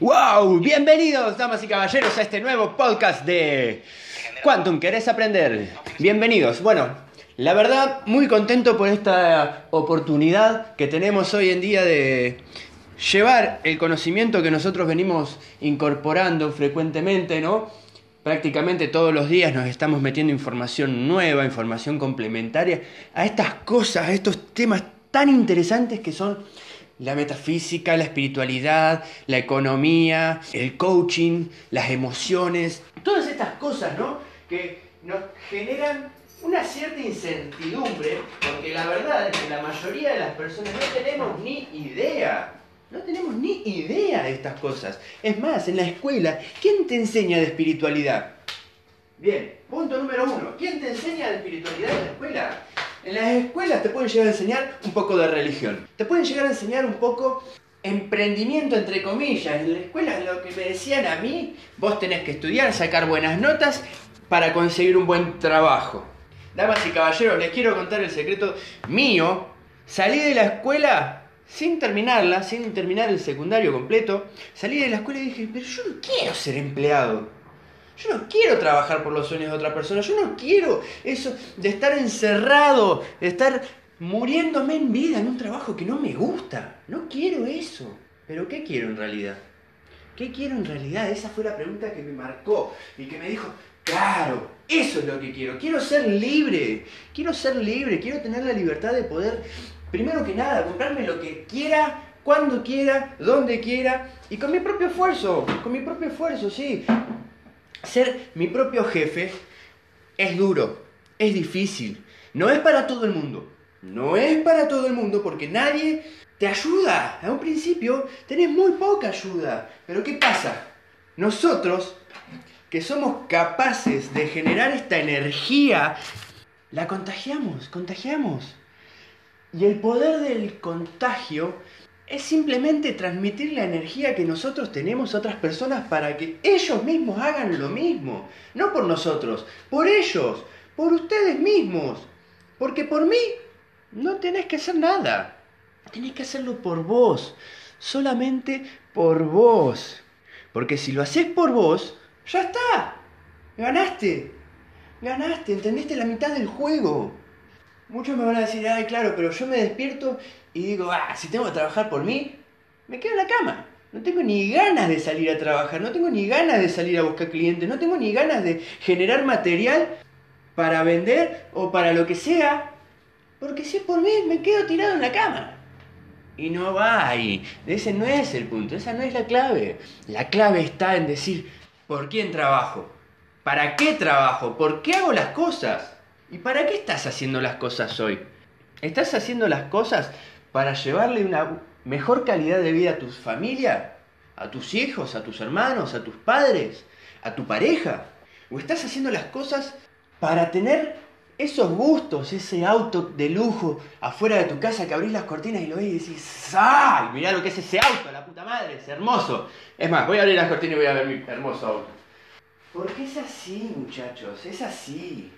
¡Wow! Bienvenidos, damas y caballeros, a este nuevo podcast de Quantum. ¿Querés aprender? Bienvenidos. Bueno, la verdad, muy contento por esta oportunidad que tenemos hoy en día de llevar el conocimiento que nosotros venimos incorporando frecuentemente, ¿no? Prácticamente todos los días nos estamos metiendo información nueva, información complementaria a estas cosas, a estos temas tan interesantes que son la metafísica, la espiritualidad, la economía, el coaching, las emociones, todas estas cosas, ¿no? Que nos generan una cierta incertidumbre, porque la verdad es que la mayoría de las personas no tenemos ni idea. No tenemos ni idea de estas cosas. Es más, en la escuela, ¿quién te enseña de espiritualidad? Bien, punto número uno. ¿Quién te enseña de espiritualidad en la escuela? En las escuelas te pueden llegar a enseñar un poco de religión. Te pueden llegar a enseñar un poco emprendimiento, entre comillas. En la escuela lo que me decían a mí, vos tenés que estudiar, sacar buenas notas para conseguir un buen trabajo. Damas y caballeros, les quiero contar el secreto mío. Salí de la escuela sin terminarla, sin terminar el secundario completo. Salí de la escuela y dije, pero yo no quiero ser empleado. Yo no quiero trabajar por los sueños de otra persona. Yo no quiero eso de estar encerrado, de estar muriéndome en vida en un trabajo que no me gusta. No quiero eso. Pero ¿qué quiero en realidad? ¿Qué quiero en realidad? Esa fue la pregunta que me marcó y que me dijo, claro, eso es lo que quiero. Quiero ser libre. Quiero ser libre. Quiero tener la libertad de poder, primero que nada, comprarme lo que quiera cuando quiera, donde quiera y con mi propio esfuerzo, con mi propio esfuerzo, sí ser mi propio jefe es duro, es difícil. No es para todo el mundo. No es para todo el mundo porque nadie te ayuda. A un principio tenés muy poca ayuda. Pero ¿qué pasa? Nosotros, que somos capaces de generar esta energía, la contagiamos, contagiamos. Y el poder del contagio es simplemente transmitir la energía que nosotros tenemos a otras personas para que ellos mismos hagan lo mismo. No por nosotros, por ellos, por ustedes mismos. Porque por mí no tenés que hacer nada. Tenés que hacerlo por vos. Solamente por vos. Porque si lo haces por vos, ya está. Ganaste. Ganaste, entendiste la mitad del juego. Muchos me van a decir, ay, claro, pero yo me despierto y digo, ah, si tengo que trabajar por mí, me quedo en la cama. No tengo ni ganas de salir a trabajar, no tengo ni ganas de salir a buscar clientes, no tengo ni ganas de generar material para vender o para lo que sea, porque si es por mí, me quedo tirado en la cama. Y no va ahí. Ese no es el punto, esa no es la clave. La clave está en decir, ¿por quién trabajo? ¿Para qué trabajo? ¿Por qué hago las cosas? ¿Y para qué estás haciendo las cosas hoy? ¿Estás haciendo las cosas para llevarle una mejor calidad de vida a tu familia, a tus hijos, a tus hermanos, a tus padres, a tu pareja? ¿O estás haciendo las cosas para tener esos gustos, ese auto de lujo afuera de tu casa que abrís las cortinas y lo ves y decís, ¡ay! Mirá lo que es ese auto, la puta madre, es hermoso. Es más, voy a abrir las cortinas y voy a ver mi hermoso auto. Porque es así, muchachos, es así.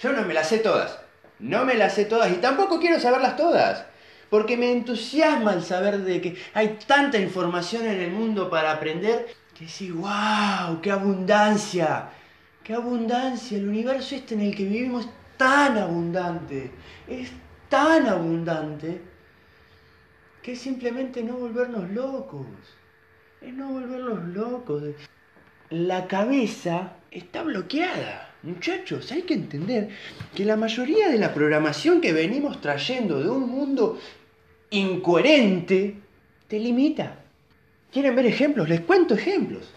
Yo no me las sé todas, no me las sé todas y tampoco quiero saberlas todas porque me entusiasma el saber de que hay tanta información en el mundo para aprender que sí, wow, qué abundancia, qué abundancia, el universo este en el que vivimos es tan abundante, es tan abundante que es simplemente no volvernos locos, es no volvernos locos. La cabeza está bloqueada. Muchachos, hay que entender que la mayoría de la programación que venimos trayendo de un mundo incoherente te limita. ¿Quieren ver ejemplos? Les cuento ejemplos.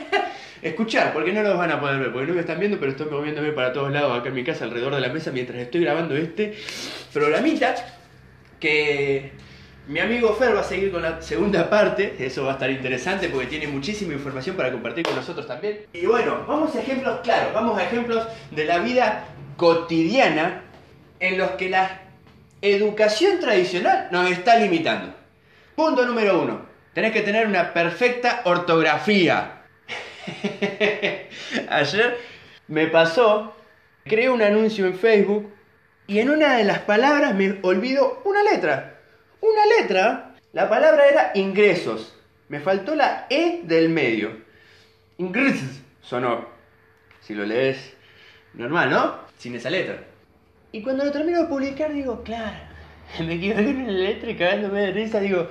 Escuchar, porque no los van a poder ver, porque no me están viendo, pero estoy moviéndome para todos lados acá en mi casa, alrededor de la mesa, mientras estoy grabando este programita, que mi amigo Fer va a seguir con la segunda parte, eso va a estar interesante porque tiene muchísima información para compartir con nosotros también. Y bueno, vamos a ejemplos claros, vamos a ejemplos de la vida cotidiana en los que las educación tradicional nos está limitando. Punto número uno. Tenés que tener una perfecta ortografía. Ayer me pasó, creé un anuncio en Facebook y en una de las palabras me olvido una letra. Una letra. La palabra era ingresos. Me faltó la E del medio. Ingres sonó. Si lo lees normal, ¿no? Sin esa letra. Y cuando lo termino de publicar digo, claro, me equivoqué en la letra y cagándome de risa, digo,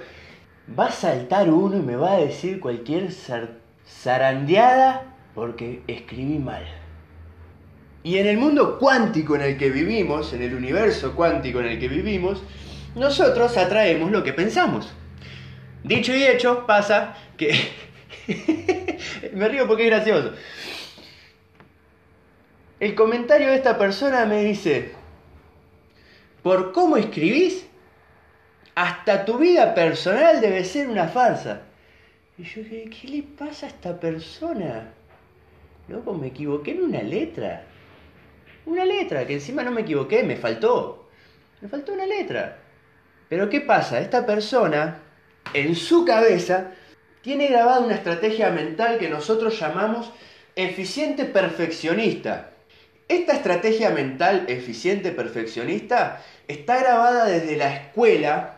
va a saltar uno y me va a decir cualquier zarandeada porque escribí mal. Y en el mundo cuántico en el que vivimos, en el universo cuántico en el que vivimos, nosotros atraemos lo que pensamos. Dicho y hecho, pasa que... me río porque es gracioso. El comentario de esta persona me dice, por cómo escribís, hasta tu vida personal debe ser una farsa. Y yo dije, ¿qué le pasa a esta persona? Loco, me equivoqué en una letra. Una letra, que encima no me equivoqué, me faltó. Me faltó una letra. Pero ¿qué pasa? Esta persona, en su cabeza, tiene grabada una estrategia mental que nosotros llamamos eficiente perfeccionista. Esta estrategia mental eficiente perfeccionista está grabada desde la escuela,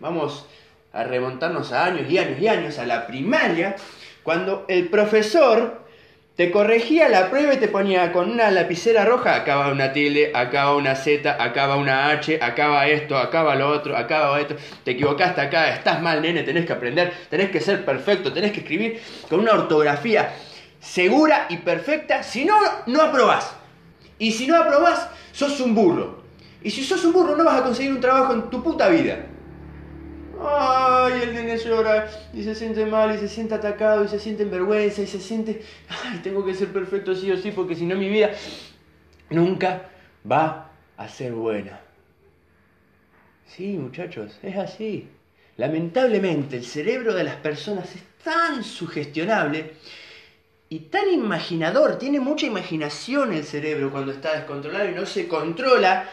vamos a remontarnos a años y años y años, a la primaria, cuando el profesor te corregía la prueba y te ponía con una lapicera roja, acá va una tilde, acá va una Z, acá va una H, acá va esto, acá va lo otro, acá va esto, te equivocaste acá, estás mal nene, tenés que aprender, tenés que ser perfecto, tenés que escribir con una ortografía segura y perfecta, si no, no aprobás. Y si no aprobás, sos un burro. Y si sos un burro, no vas a conseguir un trabajo en tu puta vida. Ay, el nene llora y se siente mal y se siente atacado y se siente en vergüenza y se siente, ay, tengo que ser perfecto sí o sí porque si no mi vida nunca va a ser buena. Sí, muchachos, es así. Lamentablemente el cerebro de las personas es tan sugestionable y tan imaginador, tiene mucha imaginación el cerebro cuando está descontrolado y no se controla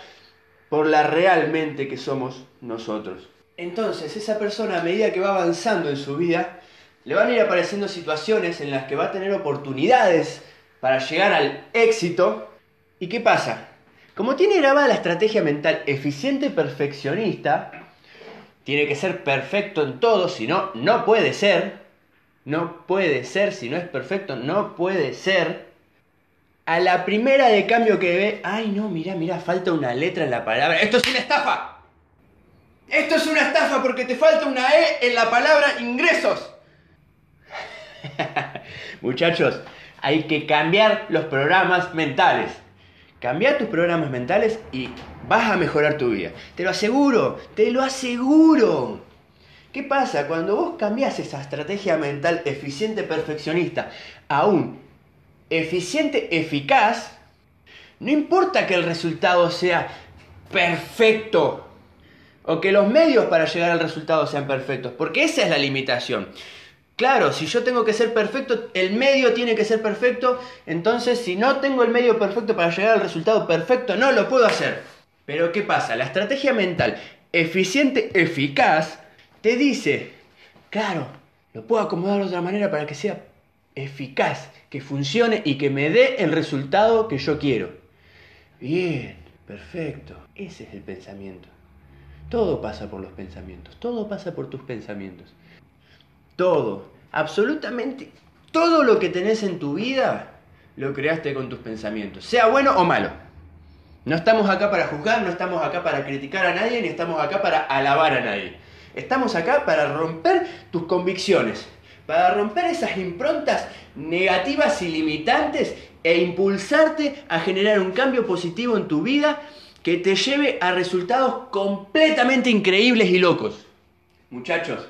por la realmente que somos nosotros. Entonces, esa persona a medida que va avanzando en su vida, le van a ir apareciendo situaciones en las que va a tener oportunidades para llegar al éxito. ¿Y qué pasa? Como tiene grabada la estrategia mental eficiente perfeccionista, tiene que ser perfecto en todo, si no, no puede ser, no puede ser, si no es perfecto, no puede ser. A la primera de cambio que ve, ay no, mira, mira, falta una letra en la palabra. Esto es una estafa. Esto es una estafa porque te falta una E en la palabra ingresos. Muchachos, hay que cambiar los programas mentales. Cambia tus programas mentales y vas a mejorar tu vida. Te lo aseguro, te lo aseguro. ¿Qué pasa? Cuando vos cambias esa estrategia mental eficiente perfeccionista a un eficiente eficaz, no importa que el resultado sea perfecto o que los medios para llegar al resultado sean perfectos, porque esa es la limitación. Claro, si yo tengo que ser perfecto, el medio tiene que ser perfecto, entonces si no tengo el medio perfecto para llegar al resultado perfecto, no lo puedo hacer. Pero ¿qué pasa? La estrategia mental eficiente, eficaz, te dice, claro, lo puedo acomodar de otra manera para que sea eficaz, que funcione y que me dé el resultado que yo quiero. Bien, perfecto. Ese es el pensamiento. Todo pasa por los pensamientos, todo pasa por tus pensamientos. Todo, absolutamente todo lo que tenés en tu vida lo creaste con tus pensamientos, sea bueno o malo. No estamos acá para juzgar, no estamos acá para criticar a nadie, ni estamos acá para alabar a nadie. Estamos acá para romper tus convicciones, para romper esas improntas negativas y limitantes e impulsarte a generar un cambio positivo en tu vida que te lleve a resultados completamente increíbles y locos. Muchachos,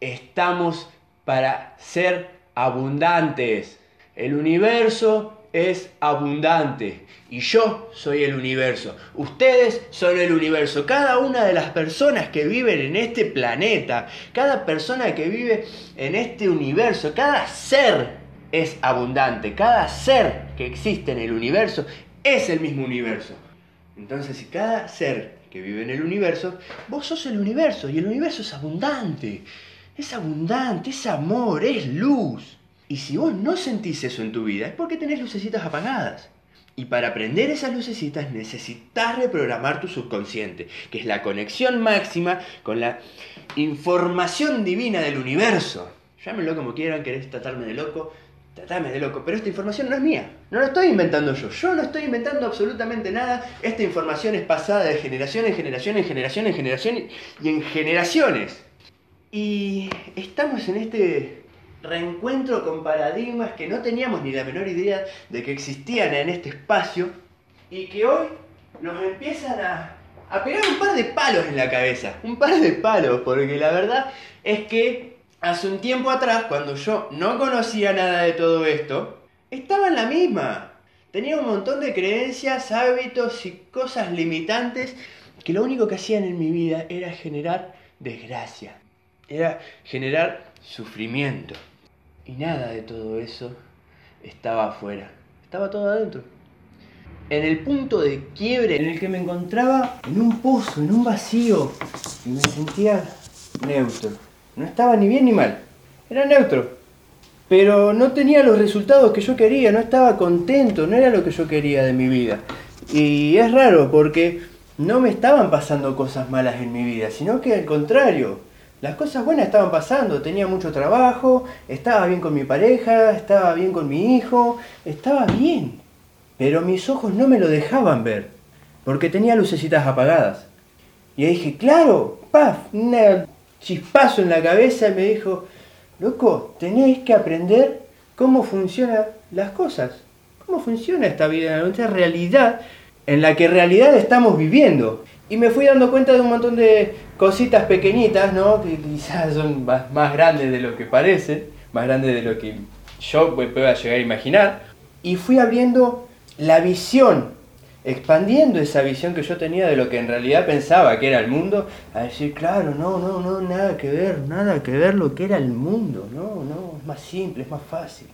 estamos para ser abundantes. El universo es abundante y yo soy el universo. Ustedes son el universo. Cada una de las personas que viven en este planeta, cada persona que vive en este universo, cada ser es abundante. Cada ser que existe en el universo es el mismo universo. Entonces, si cada ser que vive en el universo, vos sos el universo y el universo es abundante. Es abundante, es amor, es luz. Y si vos no sentís eso en tu vida, es porque tenés lucecitas apagadas. Y para aprender esas lucecitas necesitas reprogramar tu subconsciente, que es la conexión máxima con la información divina del universo. llámenlo como quieran, querés tratarme de loco, tratame de loco, pero esta información no es mía, no la estoy inventando yo, yo no estoy inventando absolutamente nada, esta información es pasada de generación en generación, en generación, en generación y en generaciones. Y estamos en este reencuentro con paradigmas que no teníamos ni la menor idea de que existían en este espacio y que hoy nos empiezan a, a pegar un par de palos en la cabeza, un par de palos, porque la verdad es que hace un tiempo atrás, cuando yo no conocía nada de todo esto, estaba en la misma. Tenía un montón de creencias, hábitos y cosas limitantes que lo único que hacían en mi vida era generar desgracia, era generar sufrimiento. Y nada de todo eso estaba afuera, estaba todo adentro. En el punto de quiebre en el que me encontraba en un pozo, en un vacío, y me sentía neutro. No estaba ni bien ni mal, era neutro. Pero no tenía los resultados que yo quería, no estaba contento, no era lo que yo quería de mi vida. Y es raro porque no me estaban pasando cosas malas en mi vida, sino que al contrario, las cosas buenas estaban pasando, tenía mucho trabajo, estaba bien con mi pareja, estaba bien con mi hijo, estaba bien. Pero mis ojos no me lo dejaban ver, porque tenía lucecitas apagadas. Y dije, claro, paf, chispazo en la cabeza y me dijo, loco, tenéis que aprender cómo funcionan las cosas, cómo funciona esta vida, esta realidad en la que realidad estamos viviendo. Y me fui dando cuenta de un montón de cositas pequeñitas, ¿no? Que quizás son más, grandes de lo que parecen, más grandes de lo que yo pueda llegar a imaginar. Y fui abriendo la visión, expandiendo esa visión que yo tenía de lo que en realidad pensaba que era el mundo, a decir, claro, no, no, no, nada que ver, nada que ver lo que era el mundo, no, no, es más simple, es más fácil,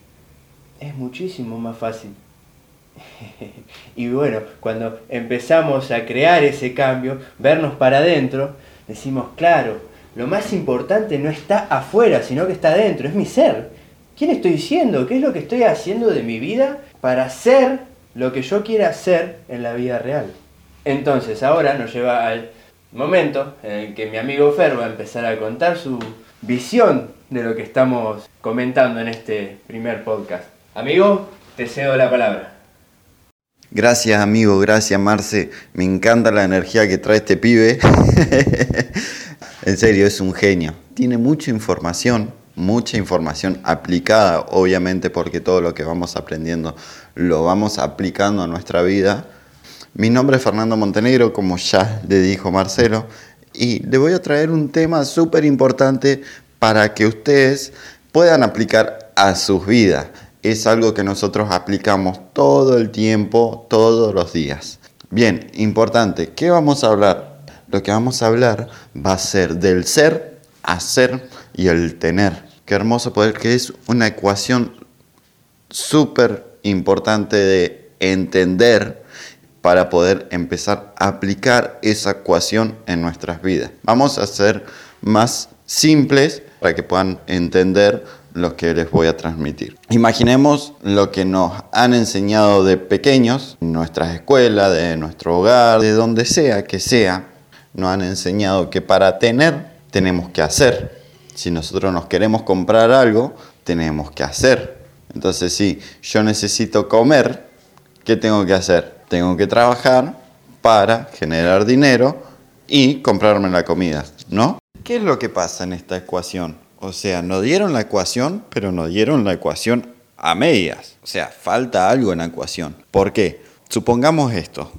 es muchísimo más fácil. y bueno, cuando empezamos a crear ese cambio, vernos para adentro, decimos, claro, lo más importante no está afuera, sino que está adentro, es mi ser. ¿Quién estoy siendo? ¿Qué es lo que estoy haciendo de mi vida para ser lo que yo quiera ser en la vida real? Entonces, ahora nos lleva al momento en el que mi amigo Fer va a empezar a contar su visión de lo que estamos comentando en este primer podcast. Amigo, te cedo la palabra. Gracias amigo, gracias Marce. Me encanta la energía que trae este pibe. en serio, es un genio. Tiene mucha información, mucha información aplicada, obviamente porque todo lo que vamos aprendiendo lo vamos aplicando a nuestra vida. Mi nombre es Fernando Montenegro, como ya le dijo Marcelo, y le voy a traer un tema súper importante para que ustedes puedan aplicar a sus vidas es algo que nosotros aplicamos todo el tiempo, todos los días. Bien, importante, ¿qué vamos a hablar? Lo que vamos a hablar va a ser del ser, hacer y el tener. Qué hermoso poder que es una ecuación súper importante de entender para poder empezar a aplicar esa ecuación en nuestras vidas. Vamos a ser más simples para que puedan entender lo que les voy a transmitir. Imaginemos lo que nos han enseñado de pequeños, nuestras escuelas, de nuestro hogar, de donde sea que sea, nos han enseñado que para tener tenemos que hacer. Si nosotros nos queremos comprar algo, tenemos que hacer. Entonces, si yo necesito comer, ¿qué tengo que hacer? Tengo que trabajar para generar dinero y comprarme la comida, ¿no? ¿Qué es lo que pasa en esta ecuación? O sea, nos dieron la ecuación, pero nos dieron la ecuación a medias. O sea, falta algo en la ecuación. ¿Por qué? Supongamos esto.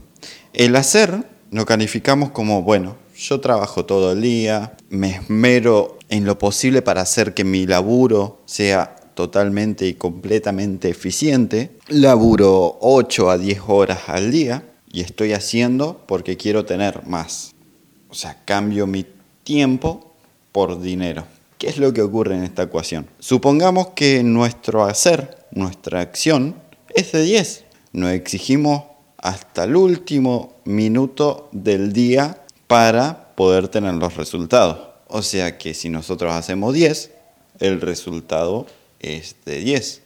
El hacer lo calificamos como, bueno, yo trabajo todo el día, me esmero en lo posible para hacer que mi laburo sea totalmente y completamente eficiente. Laburo 8 a 10 horas al día y estoy haciendo porque quiero tener más. O sea, cambio mi tiempo por dinero. ¿Qué es lo que ocurre en esta ecuación? Supongamos que nuestro hacer, nuestra acción, es de 10. Nos exigimos hasta el último minuto del día para poder tener los resultados. O sea que si nosotros hacemos 10, el resultado es de 10.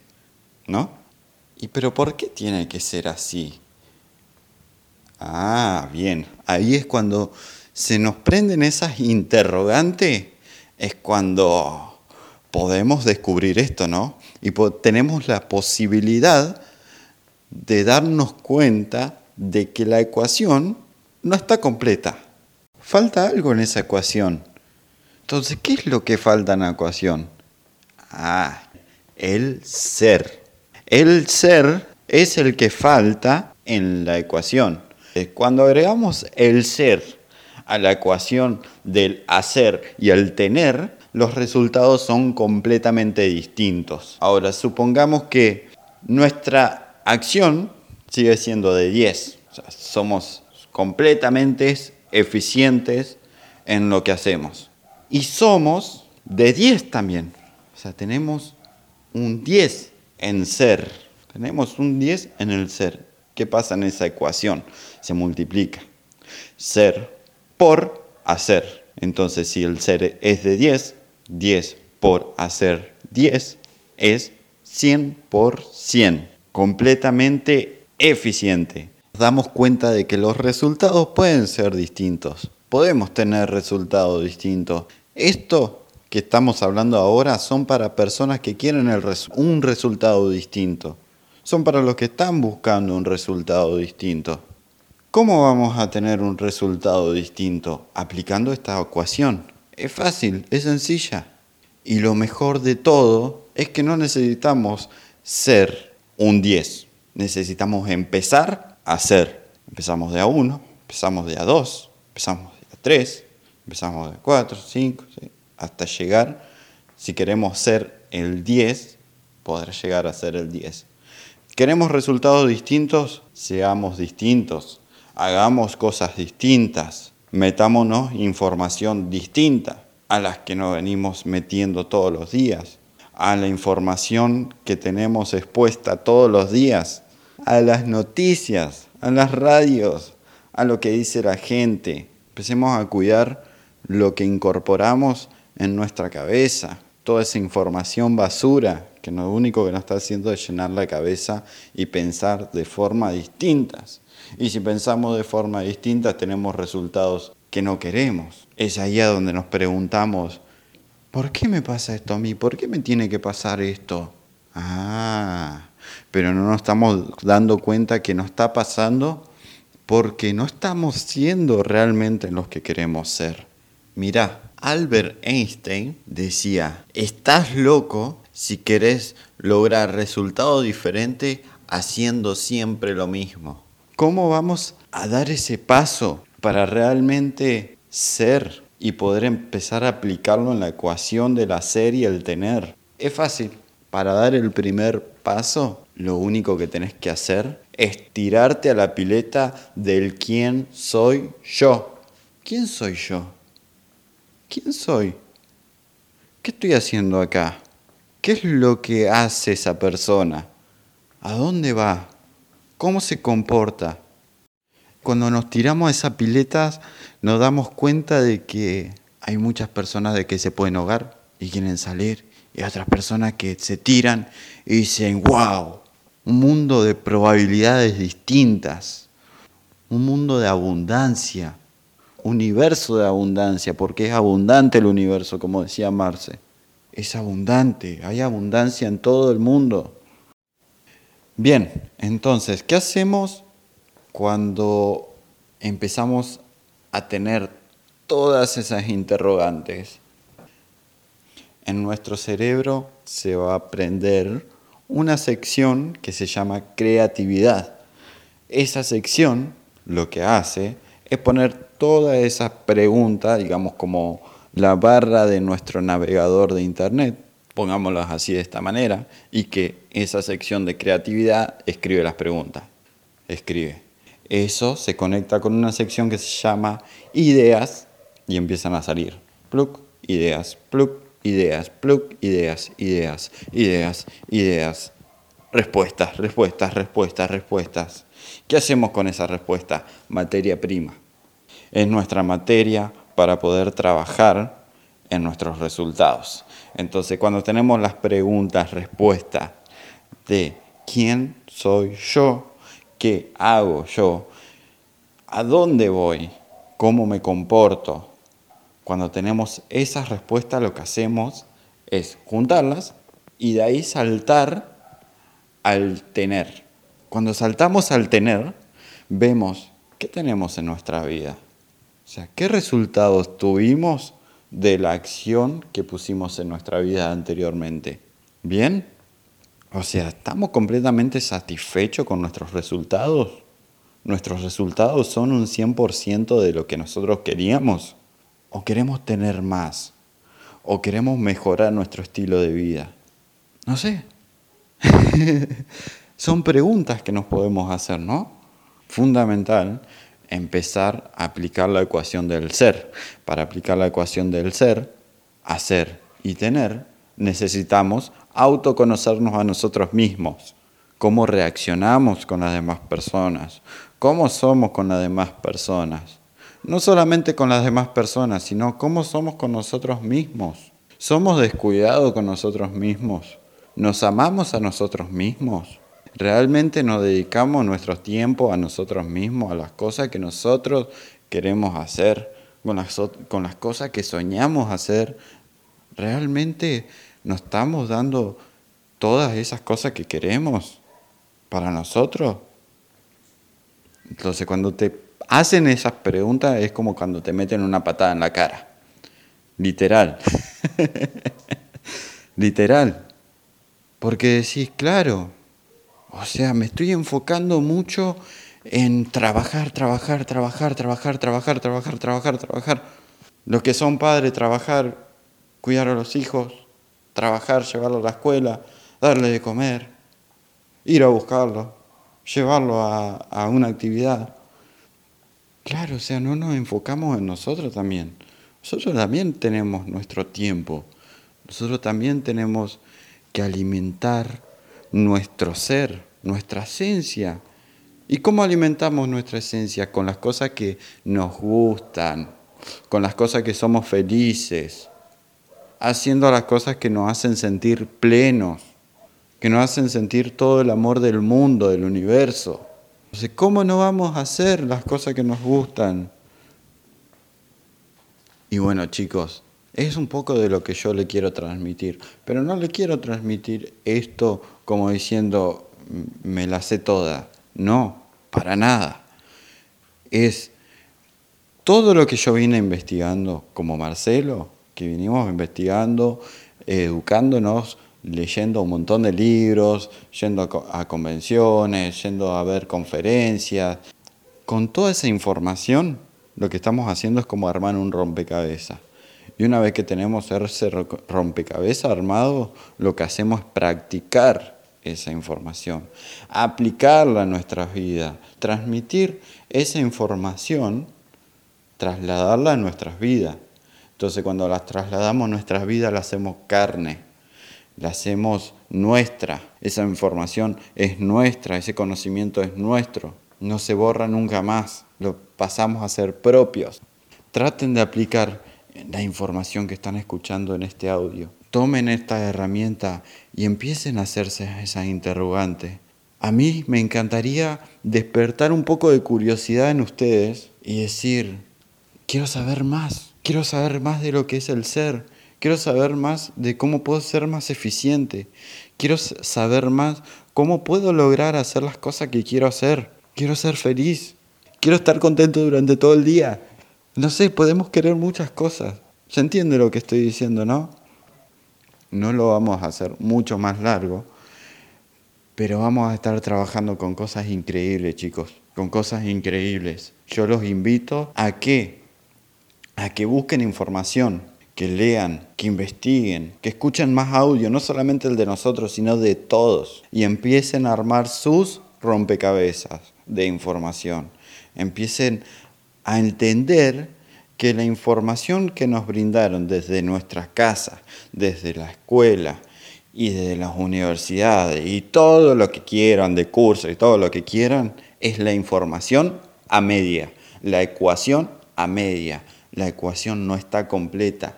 ¿No? ¿Y pero por qué tiene que ser así? Ah, bien. Ahí es cuando se nos prenden esas interrogantes es cuando podemos descubrir esto, ¿no? Y tenemos la posibilidad de darnos cuenta de que la ecuación no está completa. Falta algo en esa ecuación. Entonces, ¿qué es lo que falta en la ecuación? Ah, el ser. El ser es el que falta en la ecuación. Cuando agregamos el ser a la ecuación del hacer y el tener, los resultados son completamente distintos. Ahora, supongamos que nuestra acción sigue siendo de 10. somos completamente eficientes en lo que hacemos. Y somos de 10 también. O sea, tenemos un 10 en ser. Tenemos un 10 en el ser. ¿Qué pasa en esa ecuación? Se multiplica. Ser por hacer. Entonces, si el ser es de 10, 10 por hacer 10 es 100 por 100. Completamente eficiente. Damos cuenta de que los resultados pueden ser distintos. Podemos tener resultados distintos. Esto que estamos hablando ahora son para personas que quieren un resultado distinto. Son para los que están buscando un resultado distinto. ¿Cómo vamos a tener un resultado distinto? Aplicando esta ecuación. Es fácil, es sencilla. Y lo mejor de todo es que no necesitamos ser un 10. Necesitamos empezar a ser. Empezamos de a 1, empezamos de a 2, empezamos de a 3, empezamos de a 4, 5, hasta llegar, si queremos ser el 10, poder llegar a ser el 10. ¿Queremos resultados distintos? Seamos distintos. Hagamos cosas distintas metámonos información distinta a las que nos venimos metiendo todos los días, a la información que tenemos expuesta todos los días, a las noticias, a las radios, a lo que dice la gente. Empecemos a cuidar lo que incorporamos en nuestra cabeza, toda esa información basura que lo único que nos está haciendo es llenar la cabeza y pensar de forma distintas. Y si pensamos de forma distinta, tenemos resultados que no queremos. Es ahí a donde nos preguntamos, ¿por qué me pasa esto a mí? ¿Por qué me tiene que pasar esto? Ah, pero no nos estamos dando cuenta que nos está pasando porque no estamos siendo realmente los que queremos ser. Mira, Albert Einstein decía, estás loco si querés lograr resultados diferentes haciendo siempre lo mismo. ¿Cómo vamos a dar ese paso para realmente ser y poder empezar a aplicarlo en la ecuación del hacer y el tener? Es fácil. Para dar el primer paso, lo único que tenés que hacer es tirarte a la pileta del quién soy yo. ¿Quién soy yo? ¿Quién soy? ¿Qué estoy haciendo acá? ¿Qué es lo que hace esa persona? ¿A dónde va? cómo se comporta. Cuando nos tiramos a esas piletas nos damos cuenta de que hay muchas personas de que se pueden ahogar y quieren salir y otras personas que se tiran y dicen, wow, un mundo de probabilidades distintas, un mundo de abundancia, universo de abundancia, porque es abundante el universo, como decía Marce. Es abundante, hay abundancia en todo el mundo. Bien, entonces, ¿qué hacemos cuando empezamos a tener todas esas interrogantes? En nuestro cerebro se va a prender una sección que se llama creatividad. Esa sección lo que hace es poner toda esa pregunta, digamos como la barra de nuestro navegador de Internet, pongámoslas así de esta manera, y que esa sección de creatividad escribe las preguntas. Escribe. Eso se conecta con una sección que se llama ideas y empiezan a salir. Plug, ideas, plug, ideas, plug, ideas, ideas, ideas, ideas. Respuestas, respuestas, respuestas, respuestas. ¿Qué hacemos con esa respuesta? Materia prima. Es nuestra materia para poder trabajar en nuestros resultados. Entonces, cuando tenemos las preguntas, respuestas de quién soy yo, qué hago yo, a dónde voy, cómo me comporto, cuando tenemos esas respuestas, lo que hacemos es juntarlas y de ahí saltar al tener. Cuando saltamos al tener, vemos qué tenemos en nuestra vida. O sea, qué resultados tuvimos de la acción que pusimos en nuestra vida anteriormente. ¿Bien? O sea, ¿estamos completamente satisfechos con nuestros resultados? ¿Nuestros resultados son un 100% de lo que nosotros queríamos? ¿O queremos tener más? ¿O queremos mejorar nuestro estilo de vida? No sé. Son preguntas que nos podemos hacer, ¿no? Fundamental empezar a aplicar la ecuación del ser. Para aplicar la ecuación del ser, hacer y tener, necesitamos autoconocernos a nosotros mismos, cómo reaccionamos con las demás personas, cómo somos con las demás personas. No solamente con las demás personas, sino cómo somos con nosotros mismos. ¿Somos descuidados con nosotros mismos? ¿Nos amamos a nosotros mismos? ¿Realmente nos dedicamos nuestro tiempo a nosotros mismos, a las cosas que nosotros queremos hacer, con las, con las cosas que soñamos hacer? ¿Realmente nos estamos dando todas esas cosas que queremos para nosotros? Entonces cuando te hacen esas preguntas es como cuando te meten una patada en la cara. Literal. Literal. Porque decís, claro, o sea, me estoy enfocando mucho en trabajar, trabajar, trabajar, trabajar, trabajar, trabajar, trabajar, trabajar. Los que son padres, trabajar, cuidar a los hijos, trabajar, llevarlo a la escuela, darle de comer, ir a buscarlo, llevarlo a una actividad. Claro, o sea, no nos enfocamos en nosotros también. Nosotros también tenemos nuestro tiempo. Nosotros también tenemos que alimentar nuestro ser, nuestra esencia. ¿Y cómo alimentamos nuestra esencia? Con las cosas que nos gustan, con las cosas que somos felices, haciendo las cosas que nos hacen sentir plenos, que nos hacen sentir todo el amor del mundo, del universo. Entonces, ¿cómo no vamos a hacer las cosas que nos gustan? Y bueno, chicos, es un poco de lo que yo le quiero transmitir, pero no le quiero transmitir esto como diciendo, me la sé toda. No, para nada. Es todo lo que yo vine investigando como Marcelo, que vinimos investigando, educándonos, leyendo un montón de libros, yendo a convenciones, yendo a ver conferencias. Con toda esa información, lo que estamos haciendo es como armar un rompecabezas. Y una vez que tenemos ese rompecabezas armado, lo que hacemos es practicar esa información, aplicarla a nuestras vidas, transmitir esa información, trasladarla a nuestras vidas. Entonces cuando las trasladamos a nuestras vidas, la hacemos carne, la hacemos nuestra. Esa información es nuestra, ese conocimiento es nuestro. No se borra nunca más, lo pasamos a ser propios. Traten de aplicar la información que están escuchando en este audio. Tomen esta herramienta y empiecen a hacerse esas interrogantes. A mí me encantaría despertar un poco de curiosidad en ustedes y decir, quiero saber más, quiero saber más de lo que es el ser, quiero saber más de cómo puedo ser más eficiente, quiero saber más cómo puedo lograr hacer las cosas que quiero hacer, quiero ser feliz, quiero estar contento durante todo el día, no sé, podemos querer muchas cosas. ¿Se entiende lo que estoy diciendo, no? No lo vamos a hacer mucho más largo, pero vamos a estar trabajando con cosas increíbles, chicos, con cosas increíbles. Yo los invito a que a que busquen información, que lean, que investiguen, que escuchen más audio, no solamente el de nosotros, sino de todos, y empiecen a armar sus rompecabezas de información. Empiecen a entender que la información que nos brindaron desde nuestras casas, desde la escuela y desde las universidades y todo lo que quieran de cursos y todo lo que quieran, es la información a media, la ecuación a media. La ecuación no está completa.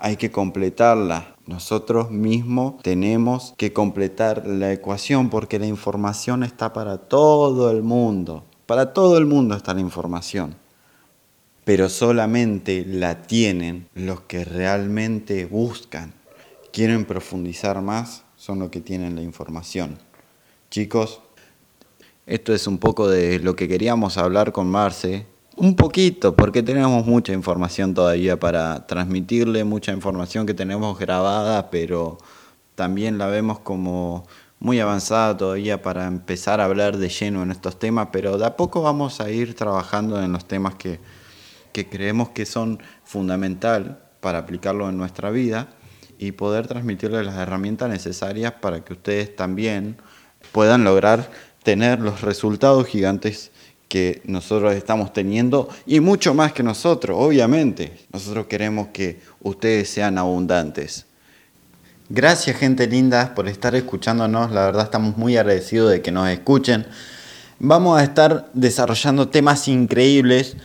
Hay que completarla. Nosotros mismos tenemos que completar la ecuación porque la información está para todo el mundo. Para todo el mundo está la información, pero solamente la tienen los que realmente buscan, quieren profundizar más son los que tienen la información. Chicos, esto es un poco de lo que queríamos hablar con Marce. Un poquito, porque tenemos mucha información todavía para transmitirle, mucha información que tenemos grabada, pero también la vemos como muy avanzada todavía para empezar a hablar de lleno en estos temas, pero de a poco vamos a ir trabajando en los temas que, que creemos que son fundamental para aplicarlo en nuestra vida y poder transmitirles las herramientas necesarias para que ustedes también puedan lograr tener los resultados gigantes que nosotros estamos teniendo y mucho más que nosotros, obviamente. Nosotros queremos que ustedes sean abundantes. Gracias gente linda por estar escuchándonos, la verdad estamos muy agradecidos de que nos escuchen. Vamos a estar desarrollando temas increíbles,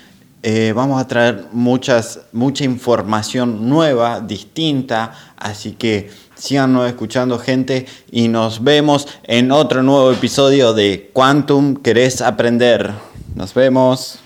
eh, vamos a traer muchas, mucha información nueva, distinta, así que síganos escuchando gente y nos vemos en otro nuevo episodio de Quantum Querés Aprender. Nos vemos.